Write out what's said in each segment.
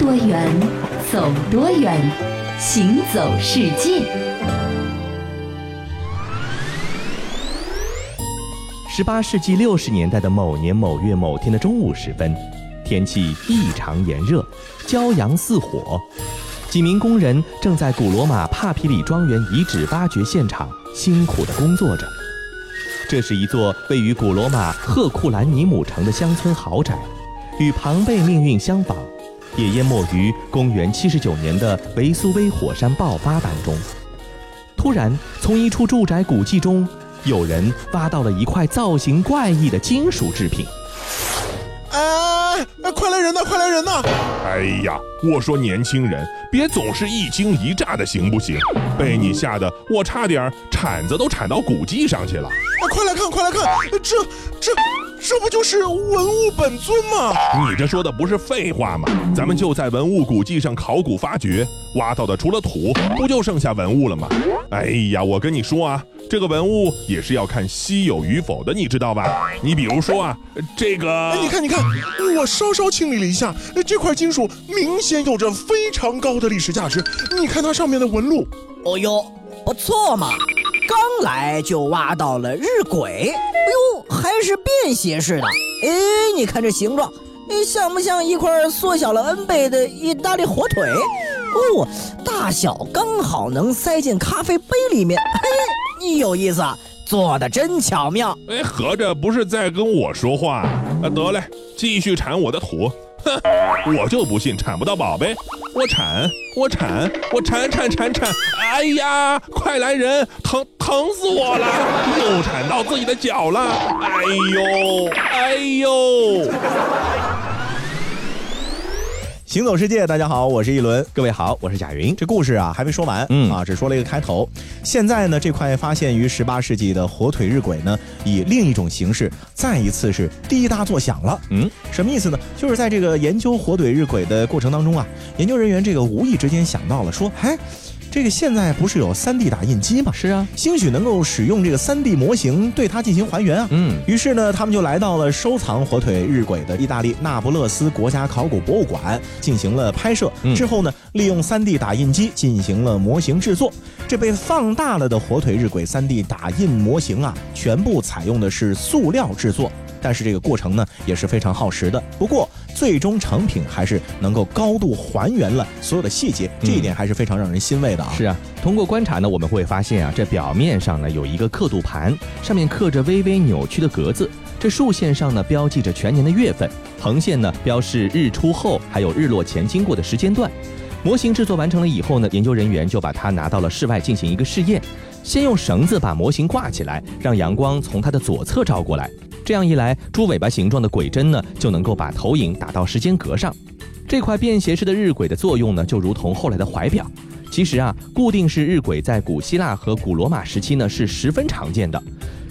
多远，走多远，行走世界。十八世纪六十年代的某年某月某天的中午时分，天气异常炎热，骄阳似火。几名工人正在古罗马帕皮里庄园遗址挖掘现场辛苦地工作着。这是一座位于古罗马赫库兰尼姆城的乡村豪宅，与庞贝命运相仿，也淹没于公元七十九年的维苏威火山爆发当中。突然，从一处住宅古迹中，有人挖到了一块造型怪异的金属制品。哎，快来人呐！快来人呐！哎呀，我说年轻人，别总是一惊一乍的，行不行？被你吓得我差点铲子都铲到古迹上去了。快来看，快来看，这这这不就是文物本尊吗？你这说的不是废话吗？咱们就在文物古迹上考古发掘，挖到的除了土，不就剩下文物了吗？哎呀，我跟你说啊。这个文物也是要看稀有与否的，你知道吧？你比如说啊，这个，你看，你看，我稍稍清理了一下，这块金属明显有着非常高的历史价值。你看它上面的纹路，哦哟，不错嘛！刚来就挖到了日晷，哎呦，还是便携式的。哎，你看这形状，哎，像不像一块缩小了 N 倍的意大利火腿？哦，大小刚好能塞进咖啡杯里面。嘿。你有意思啊，做的真巧妙。哎，合着不是在跟我说话？啊，得嘞，继续铲我的土。哼，我就不信铲不到宝贝。我铲，我铲，我铲铲铲铲。哎呀，快来人，疼疼死我了！又铲到自己的脚了。哎呦，哎呦。行走世界，大家好，我是一轮。各位好，我是贾云。这故事啊还没说完，嗯啊，只说了一个开头。现在呢，这块发现于十八世纪的火腿日晷呢，以另一种形式再一次是滴答作响了。嗯，什么意思呢？就是在这个研究火腿日晷的过程当中啊，研究人员这个无意之间想到了，说，哎。这个现在不是有 3D 打印机吗？是啊，兴许能够使用这个 3D 模型对它进行还原啊。嗯，于是呢，他们就来到了收藏火腿日晷的意大利那不勒斯国家考古博物馆进行了拍摄。之后呢，利用 3D 打印机进行了模型制作。这被放大了的火腿日晷 3D 打印模型啊，全部采用的是塑料制作。但是这个过程呢也是非常耗时的。不过最终成品还是能够高度还原了所有的细节，这一点还是非常让人欣慰的啊。是啊，通过观察呢，我们会发现啊，这表面上呢有一个刻度盘，上面刻着微微扭曲的格子。这竖线上呢标记着全年的月份，横线呢标示日出后还有日落前经过的时间段。模型制作完成了以后呢，研究人员就把它拿到了室外进行一个试验。先用绳子把模型挂起来，让阳光从它的左侧照过来。这样一来，猪尾巴形状的鬼针呢，就能够把投影打到时间格上。这块便携式的日晷的作用呢，就如同后来的怀表。其实啊，固定式日晷在古希腊和古罗马时期呢，是十分常见的。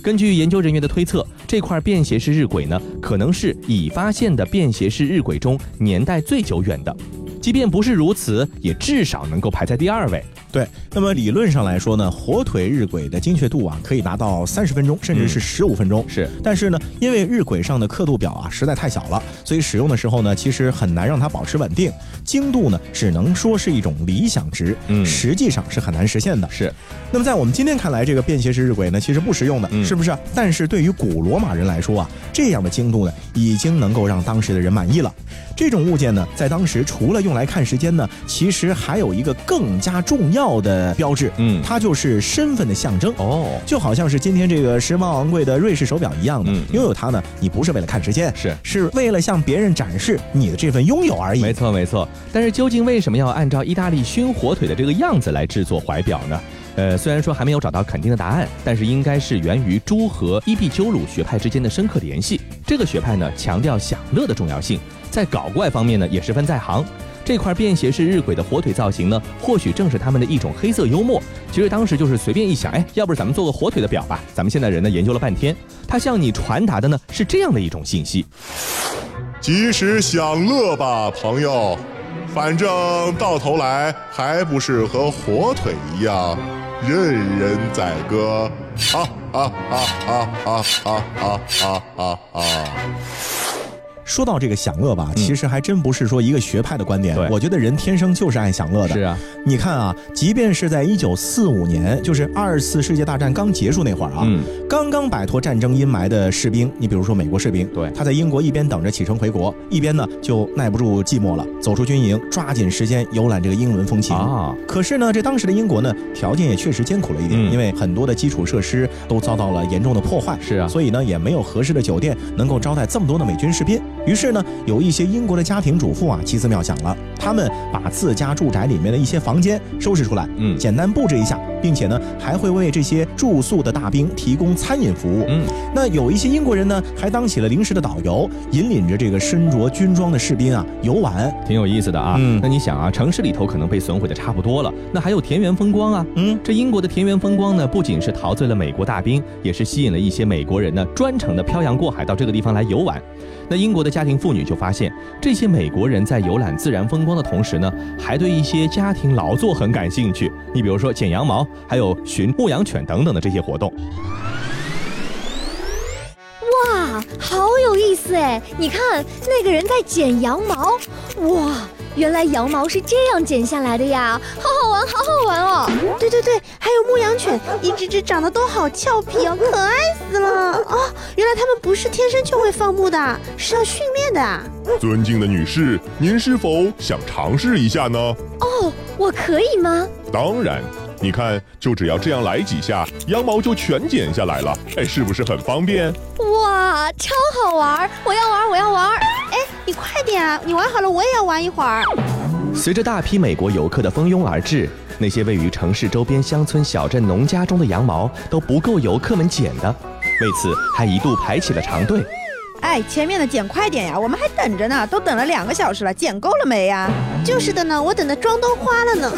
根据研究人员的推测，这块便携式日晷呢，可能是已发现的便携式日晷中年代最久远的。即便不是如此，也至少能够排在第二位。对，那么理论上来说呢，火腿日晷的精确度啊，可以达到三十分钟，甚至是十五分钟。是，但是呢，因为日晷上的刻度表啊实在太小了，所以使用的时候呢，其实很难让它保持稳定。精度呢，只能说是一种理想值，嗯，实际上是很难实现的。是。那么在我们今天看来，这个便携式日晷呢，其实不实用的，是不是？但是对于古罗马人来说啊，这样的精度呢，已经能够让当时的人满意了。这种物件呢，在当时除了用来看时间呢，其实还有一个更加重要的标志，嗯，它就是身份的象征哦，就好像是今天这个时髦昂贵的瑞士手表一样的，拥有它呢，你不是为了看时间，是是为了向别人展示你的这份拥有而已。没错没错，但是究竟为什么要按照意大利熏火腿的这个样子来制作怀表呢？呃，虽然说还没有找到肯定的答案，但是应该是源于朱和伊壁鸠鲁学派之间的深刻联系。这个学派呢，强调享乐的重要性，在搞怪方面呢，也十分在行。这块便携式日晷的火腿造型呢，或许正是他们的一种黑色幽默。其实当时就是随便一想，哎，要不咱们做个火腿的表吧？咱们现在人呢，研究了半天，他向你传达的呢，是这样的一种信息：及时享乐吧，朋友，反正到头来还不是和火腿一样。任人宰割，啊啊啊啊啊啊啊啊啊！说到这个享乐吧，其实还真不是说一个学派的观点。我觉得人天生就是爱享乐的。是啊，你看啊，即便是在一九四五年，就是二次世界大战刚结束那会儿啊，刚刚摆脱战争阴霾的士兵，你比如说美国士兵，对，他在英国一边等着启程回国，一边呢就耐不住寂寞了，走出军营，抓紧时间游览这个英伦风情啊。可是呢，这当时的英国呢，条件也确实艰苦了一点，因为很多的基础设施都遭到了严重的破坏。是啊，所以呢，也没有合适的酒店能够招待这么多的美军士兵。于是呢，有一些英国的家庭主妇啊，奇思妙想了，他们把自家住宅里面的一些房间收拾出来，嗯，简单布置一下，并且呢，还会为这些住宿的大兵提供餐饮服务。嗯，那有一些英国人呢，还当起了临时的导游，引领着这个身着军装的士兵啊游玩，挺有意思的啊。嗯，那你想啊，城市里头可能被损毁的差不多了，那还有田园风光啊。嗯，这英国的田园风光呢，不仅是陶醉了美国大兵，也是吸引了一些美国人呢，专程的漂洋过海到这个地方来游玩。那英国的家庭妇女就发现，这些美国人在游览自然风光的同时呢，还对一些家庭劳作很感兴趣。你比如说剪羊毛，还有寻牧羊犬等等的这些活动。哇，好有意思哎！你看那个人在剪羊毛，哇！原来羊毛是这样剪下来的呀，好好玩，好好玩哦！对对对，还有牧羊犬，一只只长得都好俏皮哦，可爱死了哦！原来它们不是天生就会放牧的，是要训练的。尊敬的女士，您是否想尝试一下呢？哦，我可以吗？当然，你看，就只要这样来几下，羊毛就全剪下来了，哎，是不是很方便？哇，超好玩！我要玩，我要玩！哎。你快点啊！你玩好了，我也要玩一会儿。随着大批美国游客的蜂拥而至，那些位于城市周边乡村小镇农家中的羊毛都不够游客们剪的，为此还一度排起了长队。哎，前面的剪快点呀，我们还等着呢，都等了两个小时了，剪够了没呀？就是的呢，我等的妆都花了呢。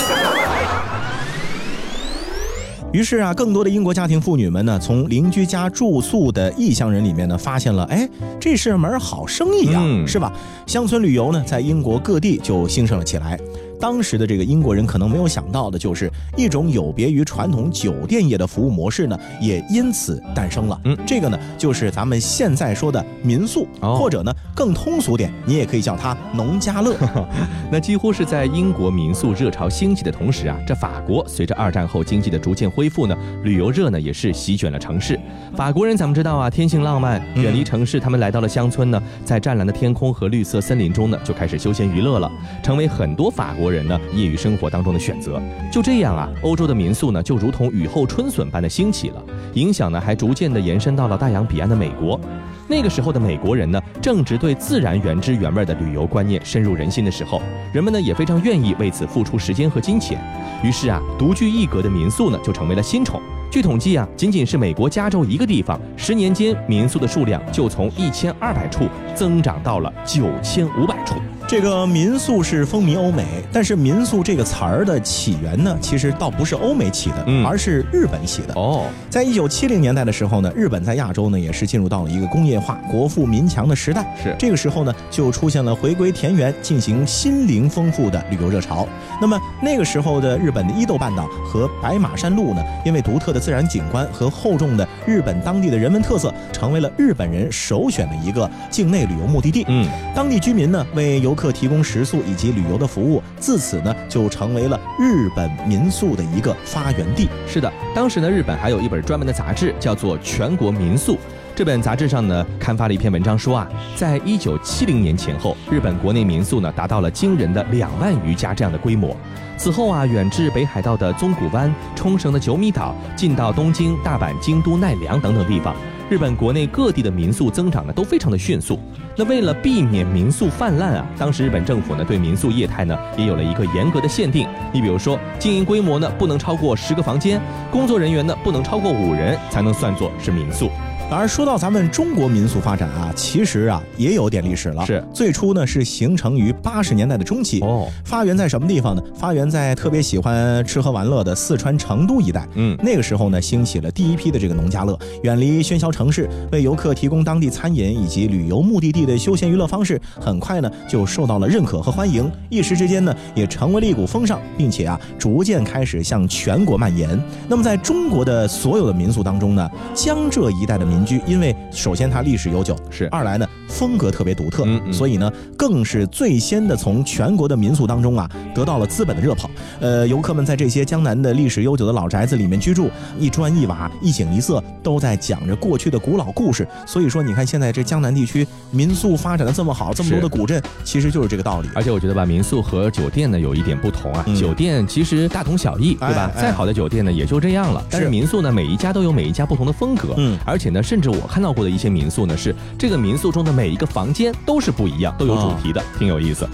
于是啊，更多的英国家庭妇女们呢，从邻居家住宿的异乡人里面呢，发现了，哎，这是门好生意啊，是吧？乡村旅游呢，在英国各地就兴盛了起来。当时的这个英国人可能没有想到的，就是一种有别于传统酒店业的服务模式呢，也因此诞生了。嗯，这个呢，就是咱们现在说的民宿，或者呢更通俗点，你也可以叫它农家乐。那几乎是在英国民宿热潮兴起的同时啊，这法国随着二战后经济的逐渐恢复呢，旅游热呢也是席卷了城市。法国人咱们知道啊，天性浪漫，远离城市，他们来到了乡村呢，在湛蓝的天空和绿色森林中呢，就开始休闲娱乐了，成为很多法国。人呢，业余生活当中的选择，就这样啊，欧洲的民宿呢，就如同雨后春笋般的兴起了，影响呢，还逐渐的延伸到了大洋彼岸的美国。那个时候的美国人呢，正值对自然原汁原味的旅游观念深入人心的时候，人们呢也非常愿意为此付出时间和金钱。于是啊，独具一格的民宿呢，就成为了新宠。据统计啊，仅仅是美国加州一个地方，十年间民宿的数量就从一千二百处增长到了九千五百处。这个民宿是风靡欧美，但是民宿这个词儿的起源呢，其实倒不是欧美起的，而是日本起的。哦，在一九七零年代的时候呢，日本在亚洲呢也是进入到了一个工业化、国富民强的时代。是这个时候呢，就出现了回归田园、进行心灵丰富的旅游热潮。那么那个时候的日本的伊豆半岛和白马山路呢，因为独特的自然景观和厚重的日本当地的人文特色，成为了日本人首选的一个境内旅游目的地。嗯，当地居民呢为游客。客提供食宿以及旅游的服务，自此呢就成为了日本民宿的一个发源地。是的，当时呢日本还有一本专门的杂志，叫做《全国民宿》。这本杂志上呢刊发了一篇文章，说啊，在一九七零年前后，日本国内民宿呢达到了惊人的两万余家这样的规模。此后啊，远至北海道的宗谷湾、冲绳的九米岛，近到东京、大阪、京都、奈良等等地方。日本国内各地的民宿增长呢都非常的迅速。那为了避免民宿泛滥啊，当时日本政府呢对民宿业态呢也有了一个严格的限定。你比如说，经营规模呢不能超过十个房间，工作人员呢不能超过五人，才能算作是民宿。而说到咱们中国民宿发展啊，其实啊也有点历史了。是最初呢是形成于八十年代的中期哦。发源在什么地方呢？发源在特别喜欢吃喝玩乐的四川成都一带。嗯，那个时候呢兴起了第一批的这个农家乐，远离喧嚣城市，为游客提供当地餐饮以及旅游目的地的休闲娱乐方式，很快呢就受到了认可和欢迎。一时之间呢也成为了一股风尚，并且啊逐渐开始向全国蔓延。那么在中国的所有的民宿当中呢，江浙一带的民邻居，因为首先它历史悠久，是二来呢风格特别独特，嗯，所以呢更是最先的从全国的民宿当中啊得到了资本的热捧。呃，游客们在这些江南的历史悠久的老宅子里面居住，一砖一瓦，一景一色，都在讲着过去的古老故事。所以说，你看现在这江南地区民宿发展的这么好，这么多的古镇，其实就是这个道理。而且我觉得吧，民宿和酒店呢有一点不同啊，酒店其实大同小异，对吧？再好的酒店呢也就这样了。但是民宿呢，每一家都有每一家不同的风格，嗯，而且呢，甚至我看到过的一些民宿呢，是这个民宿中的每一个房间都是不一样，都有主题的，挺有意思。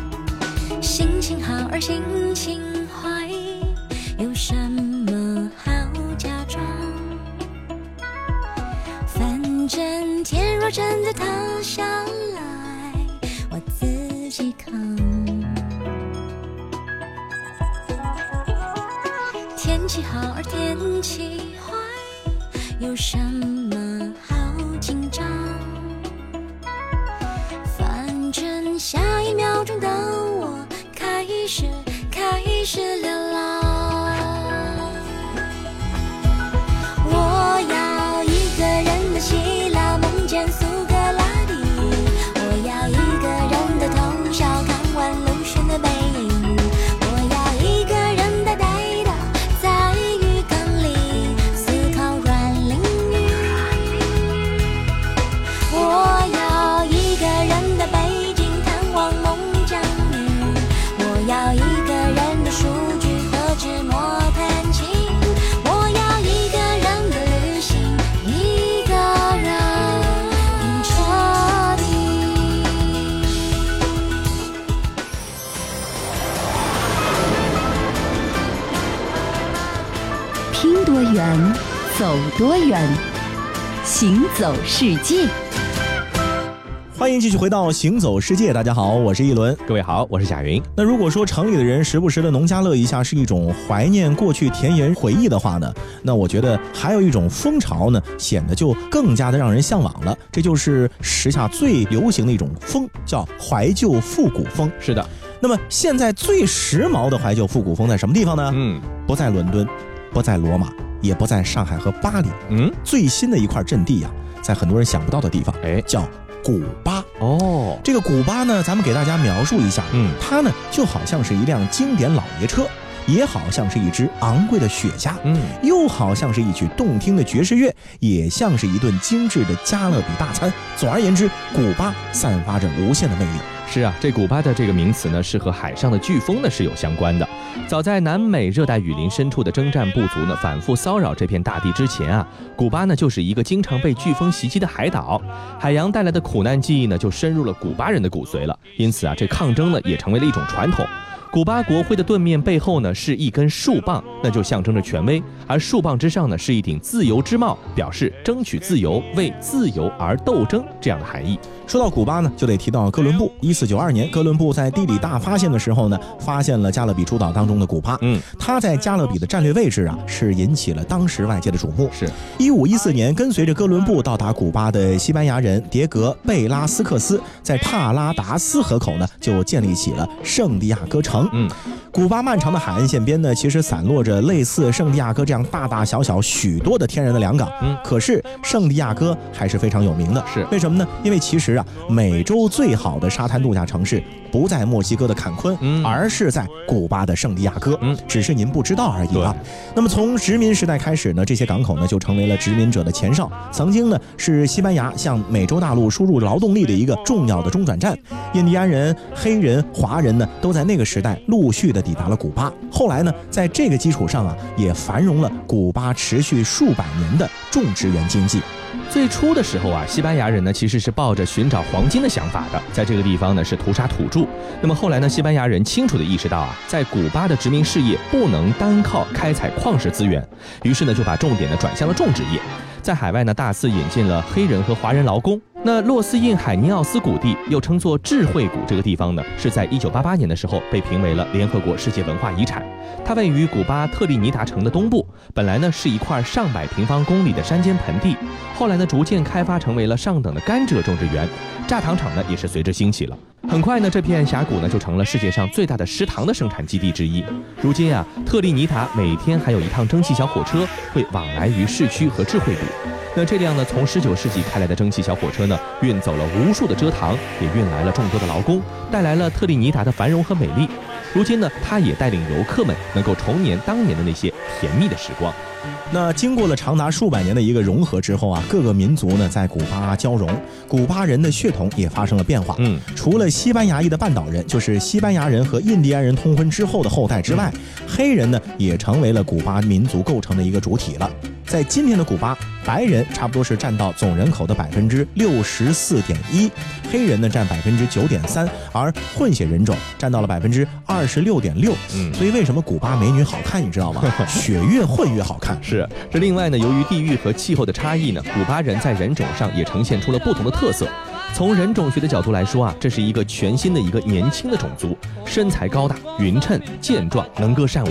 心情好而心情坏，有什么好假装？反正天若真的塌下来，我自己扛。天气好而天气坏，有什么好紧张？反正下一秒钟的我开始开始流浪。多远，行走世界。欢迎继续回到《行走世界》，大家好，我是一轮，各位好，我是贾云。那如果说城里的人时不时的农家乐一下是一种怀念过去田园回忆的话呢，那我觉得还有一种风潮呢，显得就更加的让人向往了。这就是时下最流行的一种风，叫怀旧复古风。是的，那么现在最时髦的怀旧复古风在什么地方呢？嗯，不在伦敦，不在罗马，也不在上海和巴黎。嗯，最新的一块阵地呀，在很多人想不到的地方，哎，叫。古巴哦，这个古巴呢，咱们给大家描述一下，嗯，它呢就好像是一辆经典老爷车，也好像是一支昂贵的雪茄，嗯，又好像是一曲动听的爵士乐，也像是一顿精致的加勒比大餐。总而言之，古巴散发着无限的魅力。是啊，这古巴的这个名词呢，是和海上的飓风呢是有相关的。早在南美热带雨林深处的征战部族呢，反复骚扰这片大地之前啊，古巴呢就是一个经常被飓风袭击的海岛，海洋带来的苦难记忆呢就深入了古巴人的骨髓了。因此啊，这抗争呢也成为了一种传统。古巴国徽的盾面背后呢是一根树棒，那就象征着权威；而树棒之上呢是一顶自由之帽，表示争取自由、为自由而斗争这样的含义。说到古巴呢，就得提到哥伦布。一四九二年，哥伦布在地理大发现的时候呢，发现了加勒比诸岛当中的古巴。嗯，他在加勒比的战略位置啊，是引起了当时外界的瞩目。是一五一四年，跟随着哥伦布到达古巴的西班牙人迭格贝拉斯克斯，在帕拉达斯河口呢，就建立起了圣地亚哥城。嗯，古巴漫长的海岸线边呢，其实散落着类似圣地亚哥这样大大小小许多的天然的良港。嗯，可是圣地亚哥还是非常有名的。是为什么呢？因为其实啊，美洲最好的沙滩度假城市不在墨西哥的坎昆，嗯，而是在古巴的圣地亚哥。嗯，只是您不知道而已啊。那么从殖民时代开始呢，这些港口呢就成为了殖民者的前哨，曾经呢是西班牙向美洲大陆输入劳动力的一个重要的中转站。印第安人、黑人、华人呢都在那个时代陆续的抵达了古巴。后来呢，在这个基础上啊，也繁荣了古巴持续数百年的种植园经济。最初的时候啊，西班牙人呢其实是抱着寻找黄金的想法的，在这个地方呢是屠杀土著。那么后来呢，西班牙人清楚地意识到啊，在古巴的殖民事业不能单靠开采矿石资源，于是呢就把重点呢转向了种植业，在海外呢大肆引进了黑人和华人劳工。那洛斯印海尼奥斯谷地又称作智慧谷，这个地方呢是在一九八八年的时候被评为了联合国世界文化遗产。它位于古巴特立尼达城的东部，本来呢是一块上百平方公里的山间盆地，后来呢逐渐开发成为了上等的甘蔗种植园，榨糖厂呢也是随之兴起了。很快呢，这片峡谷呢就成了世界上最大的食糖的生产基地之一。如今啊，特立尼达每天还有一趟蒸汽小火车会往来于市区和智慧谷。那这辆呢，从十九世纪开来的蒸汽小火车呢，运走了无数的蔗糖，也运来了众多的劳工，带来了特立尼达的繁荣和美丽。如今呢，他也带领游客们能够重演当年的那些甜蜜的时光。那经过了长达数百年的一个融合之后啊，各个民族呢在古巴交融，古巴人的血统也发生了变化。嗯，除了西班牙裔的半岛人，就是西班牙人和印第安人通婚之后的后代之外，黑人呢也成为了古巴民族构成的一个主体了。在今天的古巴，白人差不多是占到总人口的百分之六十四点一，黑人呢占百分之九点三，而混血人种占到了百分之二十六点六。嗯，所以为什么古巴美女好看，你知道吗？血越混越好看。是。这另外呢，由于地域和气候的差异呢，古巴人在人种上也呈现出了不同的特色。从人种学的角度来说啊，这是一个全新的一个年轻的种族，身材高大、匀称、健壮、能歌善舞。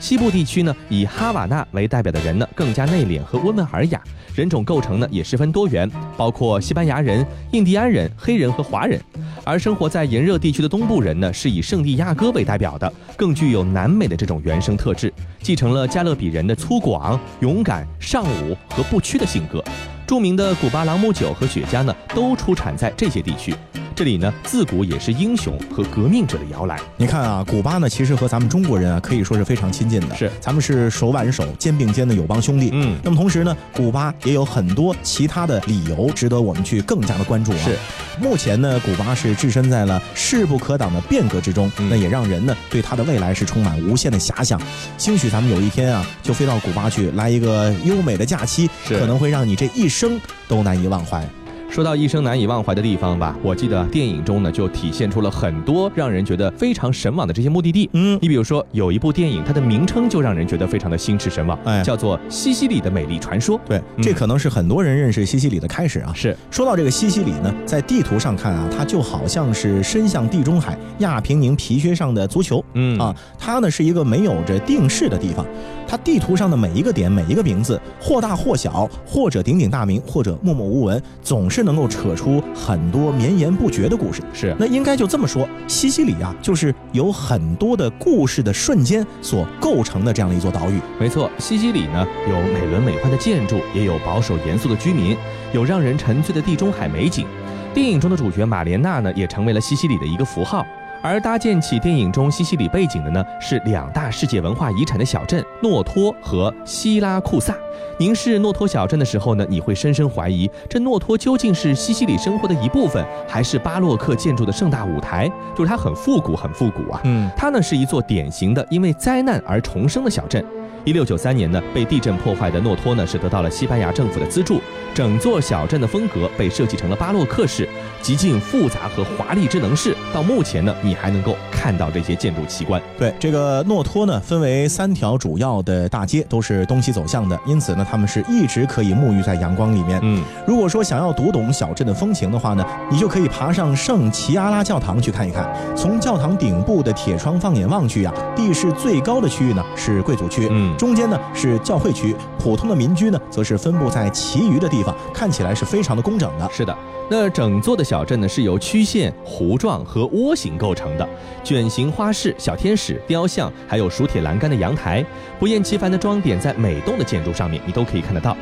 西部地区呢，以哈瓦那为代表的人呢，更加内敛和温文尔雅。人种构成呢，也十分多元，包括西班牙人、印第安人、黑人和华人。而生活在炎热地区的东部人呢，是以圣地亚哥为代表的，更具有南美的这种原生特质，继承了加勒比人的粗犷、勇敢、尚武和不屈的性格。著名的古巴朗姆酒和雪茄呢，都出产在这些地区。这里呢，自古也是英雄和革命者的摇篮。你看啊，古巴呢，其实和咱们中国人啊，可以说是非常亲近的。是，咱们是手挽手、肩并肩的友邦兄弟。嗯，那么同时呢，古巴也有很多其他的理由值得我们去更加的关注啊。是，目前呢，古巴是置身在了势不可挡的变革之中，那也让人呢对它的未来是充满无限的遐想。兴许咱们有一天啊，就飞到古巴去，来一个优美的假期，可能会让你这一生都难以忘怀。说到一生难以忘怀的地方吧，我记得电影中呢就体现出了很多让人觉得非常神往的这些目的地。嗯，你比如说有一部电影，它的名称就让人觉得非常的心驰神往，哎，叫做《西西里的美丽传说》。对，这可能是很多人认识西西里的开始啊。是，说到这个西西里呢，在地图上看啊，它就好像是伸向地中海亚平宁皮靴上的足球。嗯啊，它呢是一个没有着定式的地方。它地图上的每一个点、每一个名字，或大或小，或者鼎鼎大名，或者默默无闻，总是能够扯出很多绵延不绝的故事。是，那应该就这么说，西西里啊，就是有很多的故事的瞬间所构成的这样的一座岛屿。没错，西西里呢，有美轮美奂的建筑，也有保守严肃的居民，有让人沉醉的地中海美景。电影中的主角马莲娜呢，也成为了西西里的一个符号。而搭建起电影中西西里背景的呢，是两大世界文化遗产的小镇诺托和希拉库萨。凝视诺托小镇的时候呢，你会深深怀疑，这诺托究竟是西西里生活的一部分，还是巴洛克建筑的盛大舞台？就是它很复古，很复古啊。嗯，它呢是一座典型的因为灾难而重生的小镇。一六九三年呢，被地震破坏的诺托呢是得到了西班牙政府的资助，整座小镇的风格被设计成了巴洛克式，极尽复杂和华丽之能事。到目前呢，你还能够看到这些建筑奇观。对，这个诺托呢分为三条主要的大街，都是东西走向的，因此呢，他们是一直可以沐浴在阳光里面。嗯，如果说想要读懂小镇的风情的话呢，你就可以爬上圣齐阿拉教堂去看一看。从教堂顶部的铁窗放眼望去呀，地势最高的区域呢是贵族区。嗯。中间呢是教会区，普通的民居呢则是分布在其余的地方，看起来是非常的工整的。是的，那整座的小镇呢是由曲线、弧状和窝形构成的，卷形花式、小天使、雕像，还有熟铁栏杆的阳台，不厌其烦的装点在每栋的建筑上面，你都可以看得到。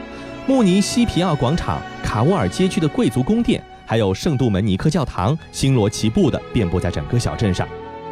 慕尼西皮奥广场、卡沃尔街区的贵族宫殿，还有圣杜门尼克教堂，星罗棋布的遍布在整个小镇上。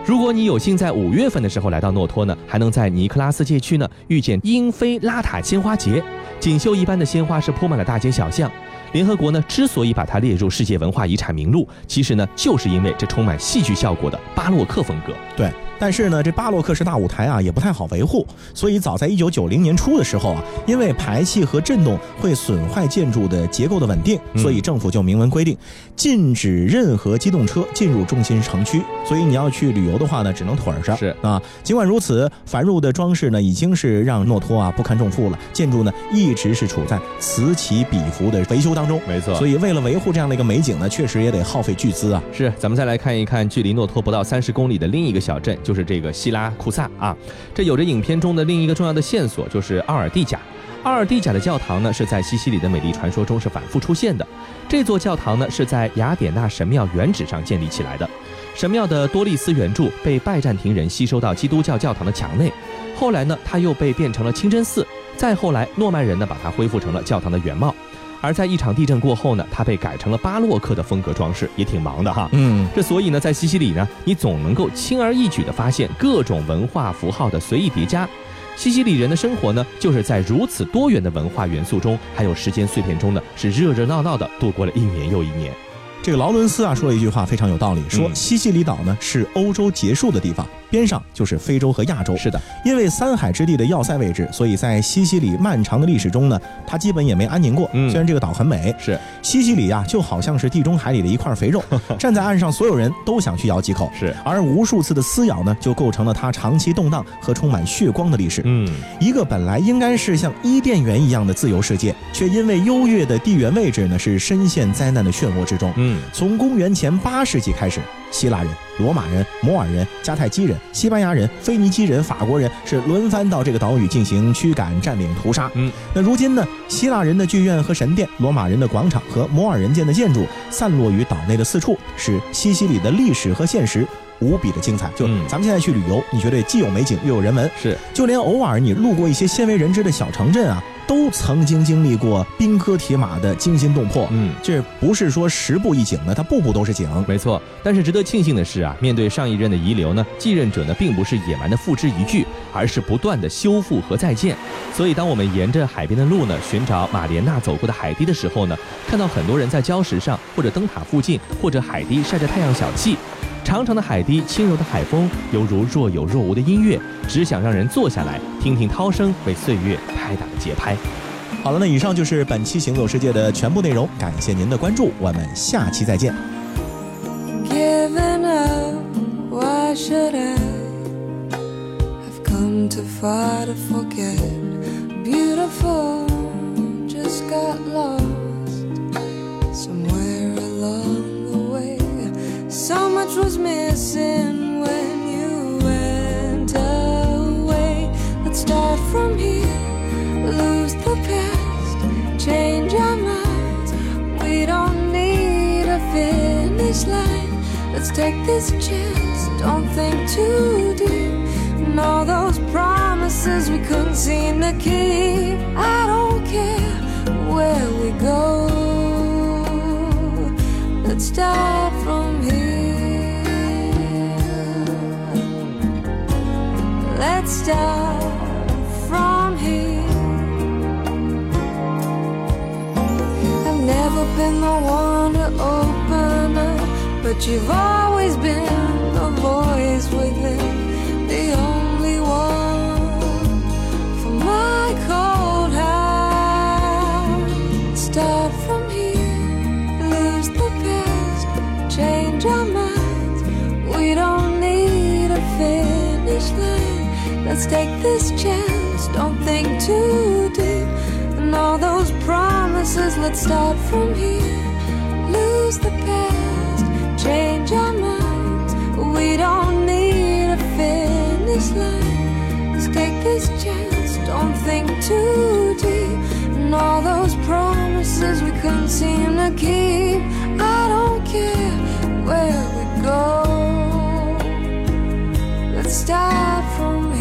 如果你有幸在五月份的时候来到诺托呢，还能在尼克拉斯街区呢遇见英菲拉塔鲜花节，锦绣一般的鲜花是铺满了大街小巷。联合国呢之所以把它列入世界文化遗产名录，其实呢就是因为这充满戏剧效果的巴洛克风格。对。但是呢，这巴洛克式大舞台啊也不太好维护，所以早在一九九零年初的时候啊，因为排气和震动会损坏建筑的结构的稳定，所以政府就明文规定，禁止任何机动车进入中心城区。所以你要去旅游的话呢，只能腿上。是啊，尽管如此，繁缛的装饰呢，已经是让诺托啊不堪重负了。建筑呢，一直是处在此起彼伏的维修当中。没错。所以为了维护这样的一个美景呢，确实也得耗费巨资啊。是，咱们再来看一看距离诺托不到三十公里的另一个小镇。就是这个希拉库萨啊，这有着影片中的另一个重要的线索，就是奥尔蒂贾。奥尔蒂贾的教堂呢，是在西西里的美丽传说中是反复出现的。这座教堂呢，是在雅典娜神庙原址上建立起来的。神庙的多利斯圆柱被拜占庭人吸收到基督教教堂的墙内，后来呢，它又被变成了清真寺。再后来，诺曼人呢，把它恢复成了教堂的原貌。而在一场地震过后呢，它被改成了巴洛克的风格装饰，也挺忙的哈。嗯，这所以呢，在西西里呢，你总能够轻而易举地发现各种文化符号的随意叠加。西西里人的生活呢，就是在如此多元的文化元素中，还有时间碎片中呢，是热热闹闹的度过了一年又一年。这个劳伦斯啊说了一句话非常有道理，说西西里岛呢是欧洲结束的地方。边上就是非洲和亚洲，是的，因为三海之地的要塞位置，所以在西西里漫长的历史中呢，它基本也没安宁过。虽然这个岛很美，是西西里啊，就好像是地中海里的一块肥肉，站在岸上，所有人都想去咬几口。是，而无数次的撕咬呢，就构成了它长期动荡和充满血光的历史。嗯，一个本来应该是像伊甸园一样的自由世界，却因为优越的地缘位置呢，是深陷灾难的漩涡之中。嗯，从公元前八世纪开始。希腊人、罗马人、摩尔人、迦太基人、西班牙人、腓尼基人、法国人是轮番到这个岛屿进行驱赶、占领、屠杀。嗯，那如今呢？希腊人的剧院和神殿，罗马人的广场和摩尔人建的建筑散落于岛内的四处，使西西里的历史和现实无比的精彩。就咱们现在去旅游，你觉得既有美景又有人文，是就连偶尔你路过一些鲜为人知的小城镇啊。都曾经经历过兵戈铁马的惊心动魄，嗯，这不是说十步一景的，它步步都是景，没错。但是值得庆幸的是啊，面对上一任的遗留呢，继任者呢并不是野蛮的付之一炬，而是不断的修复和再建。所以当我们沿着海边的路呢，寻找马莲娜走过的海堤的时候呢，看到很多人在礁石上，或者灯塔附近，或者海堤晒着太阳小憩。长长的海堤，轻柔的海风，犹如若有若无的音乐，只想让人坐下来听听涛声为岁月拍打的节拍。好了，那以上就是本期《行走世界》的全部内容，感谢您的关注，我们下期再见。Much was missing when you went away. Let's start from here, lose the past, change our minds. We don't need a finish line. Let's take this chance, don't think too deep. And all those promises we couldn't seem to keep. I don't care where we go. Let's start Start from here. I've never been the one to open up, but you've always been the voice within, Let's take this chance, don't think too deep. And all those promises, let's start from here. Lose the past, change our minds. We don't need a finish line. Let's take this chance, don't think too deep. And all those promises we couldn't seem to keep. I don't care where we go. Let's start from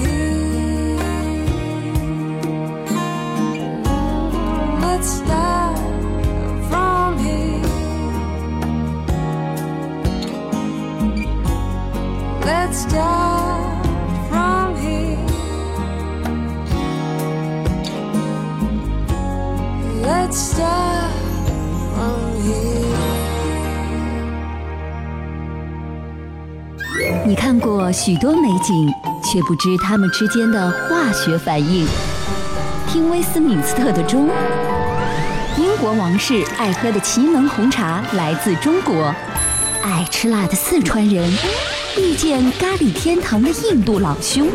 你看过许多美景，却不知它们之间的化学反应。听威斯敏斯特的钟。英国王室爱喝的奇能红茶来自中国，爱吃辣的四川人遇见咖喱天堂的印度老兄，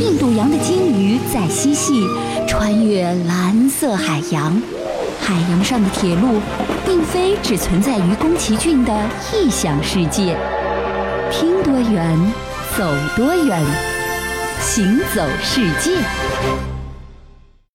印度洋的鲸鱼在嬉戏，穿越蓝色海洋，海洋上的铁路并非只存在于宫崎骏的异想世界。听多远，走多远，行走世界。